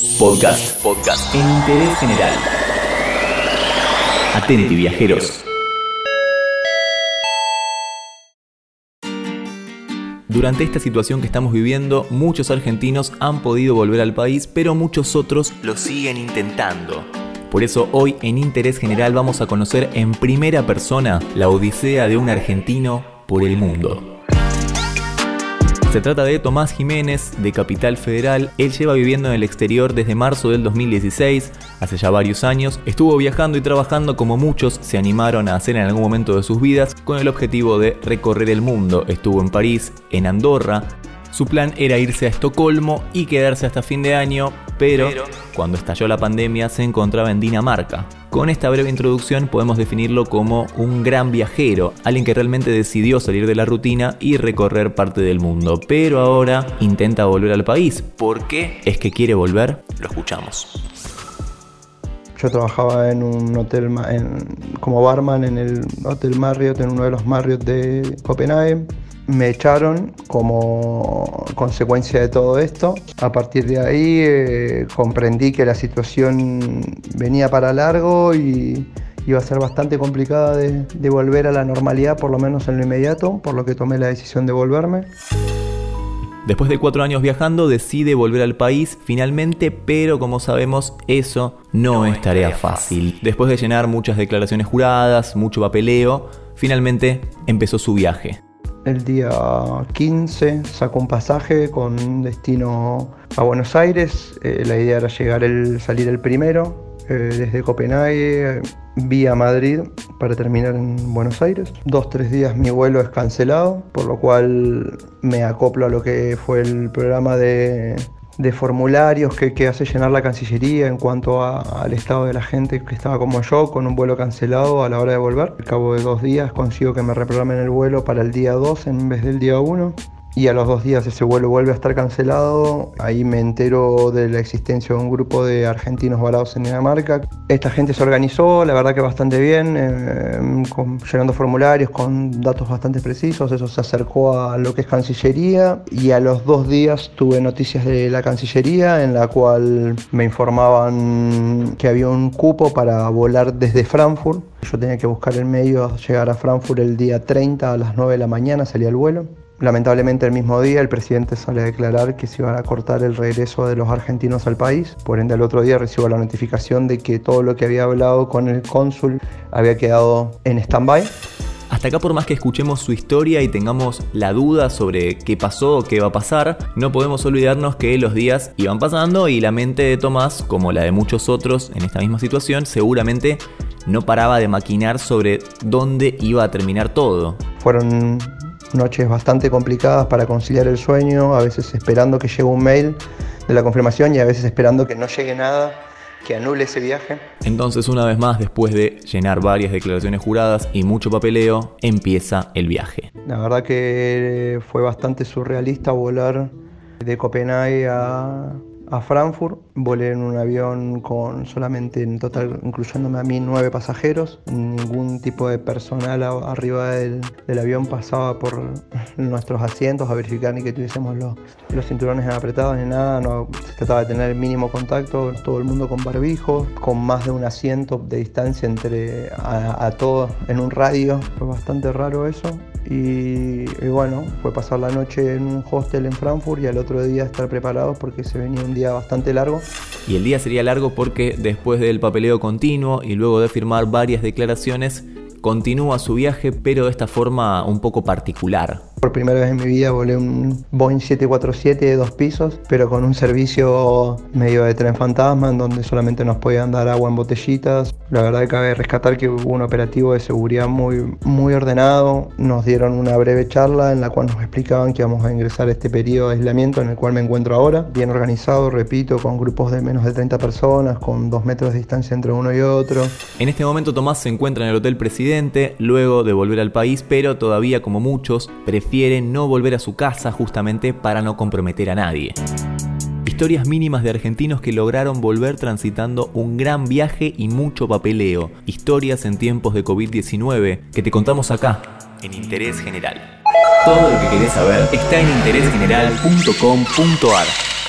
Podcast. Podcast. En interés general. Atenti, viajeros. Durante esta situación que estamos viviendo, muchos argentinos han podido volver al país, pero muchos otros lo siguen intentando. Por eso hoy en Interés General vamos a conocer en primera persona la odisea de un argentino por el mundo. Se trata de Tomás Jiménez, de Capital Federal. Él lleva viviendo en el exterior desde marzo del 2016, hace ya varios años. Estuvo viajando y trabajando como muchos se animaron a hacer en algún momento de sus vidas, con el objetivo de recorrer el mundo. Estuvo en París, en Andorra, su plan era irse a Estocolmo y quedarse hasta fin de año, pero, cuando estalló la pandemia se encontraba en Dinamarca. Con esta breve introducción podemos definirlo como un gran viajero, alguien que realmente decidió salir de la rutina y recorrer parte del mundo, pero ahora intenta volver al país. ¿Por qué es que quiere volver? Lo escuchamos. Yo trabajaba en un hotel como barman en el Hotel Marriott, en uno de los Marriott de Copenhague me echaron como consecuencia de todo esto. A partir de ahí eh, comprendí que la situación venía para largo y iba a ser bastante complicada de, de, volver a la normalidad, por lo menos en lo inmediato, por lo que tomé la decisión de volverme. Después de cuatro años viajando, decide volver al país finalmente, pero como sabemos, eso no, es tarea fácil. Después de llenar muchas declaraciones juradas, mucho papeleo, finalmente empezó su viaje. El día 15 sacó un pasaje con destino a Buenos Aires. Eh, la idea era llegar el, salir el primero eh, desde Copenhague vía Madrid para terminar en Buenos Aires. Dos, tres días mi vuelo es cancelado, por lo cual me acoplo a lo que fue el programa de de formularios que, hace llenar la Cancillería en cuanto al estado de la gente que estaba como yo, con un vuelo cancelado a la hora de volver. Al cabo de dos días consigo que me reprogramen el vuelo para el día 2 en vez del día 1 y a los dos días ese vuelo vuelve a estar cancelado. Ahí me entero de la existencia de un grupo de argentinos varados en Dinamarca. Esta gente se organizó, la verdad que bastante bien, eh, llenando formularios con datos bastante precisos. Eso se acercó a lo que es Cancillería y a los dos días tuve noticias de la Cancillería en la cual me informaban que había un cupo para volar desde Frankfurt. Yo tenía que buscar el medio, llegar a Frankfurt el día 30 a las 9 de la mañana, salía el vuelo. Lamentablemente el mismo día el presidente sale a declarar que se iban a cortar el regreso de los argentinos al país. Por ende, al otro día recibo la notificación de que todo lo que había hablado con el cónsul había quedado en stand-by. Hasta acá por más que escuchemos su historia y tengamos la duda sobre qué pasó o qué va a pasar, no podemos olvidarnos que los días iban pasando y la mente de Tomás, como la de muchos otros en esta misma situación, seguramente no paraba de maquinar sobre dónde iba a terminar todo. Fueron noches bastante complicadas para conciliar el sueño, a veces esperando que llegue un mail de la confirmación y a veces esperando que no llegue nada que anule ese viaje. Entonces, una vez más, después de llenar varias declaraciones juradas y mucho papeleo, empieza el viaje. La verdad que fue bastante surrealista volar de Copenhague a, a Frankfurt. Volé en un avión con solamente en total, incluyéndome a mí, nueve pasajeros. Ningún tipo de personal arriba del, avión pasaba por nuestros asientos a verificar ni que tuviésemos los, cinturones apretados ni nada. No, se trataba de tener el mínimo contacto, todo el mundo con barbijo, con más de un asiento de distancia entre a, a todos en un radio. Fue bastante raro eso. Y, bueno, fue pasar la noche en un hostel en Frankfurt y al otro día estar preparados porque se venía un día bastante largo. Y el día sería largo porque después del papeleo continuo y luego de firmar varias declaraciones, continúa su viaje pero de esta forma un poco particular. Por primera vez en mi vida volé un Boeing 747 de dos pisos, pero con un servicio medio de tren fantasma en donde solamente nos podían dar agua en botellitas. La verdad que cabe rescatar que hubo un operativo de seguridad muy, muy ordenado. Nos dieron una breve charla en la cual nos explicaban que íbamos a ingresar a este periodo de aislamiento en el cual me encuentro ahora. Bien organizado, repito, con grupos de menos de 30 personas, con dos metros de distancia entre uno y otro. En este momento Tomás se encuentra en el Hotel Presidente, luego de volver al país, pero todavía como muchos prefiere prefiere no volver a su casa justamente para no comprometer a nadie. Historias mínimas de argentinos que lograron volver transitando un gran viaje y mucho papeleo. Historias en tiempos de COVID-19 que te contamos acá, en Interés General. Todo lo que querés saber está en interésgeneral.com.ar.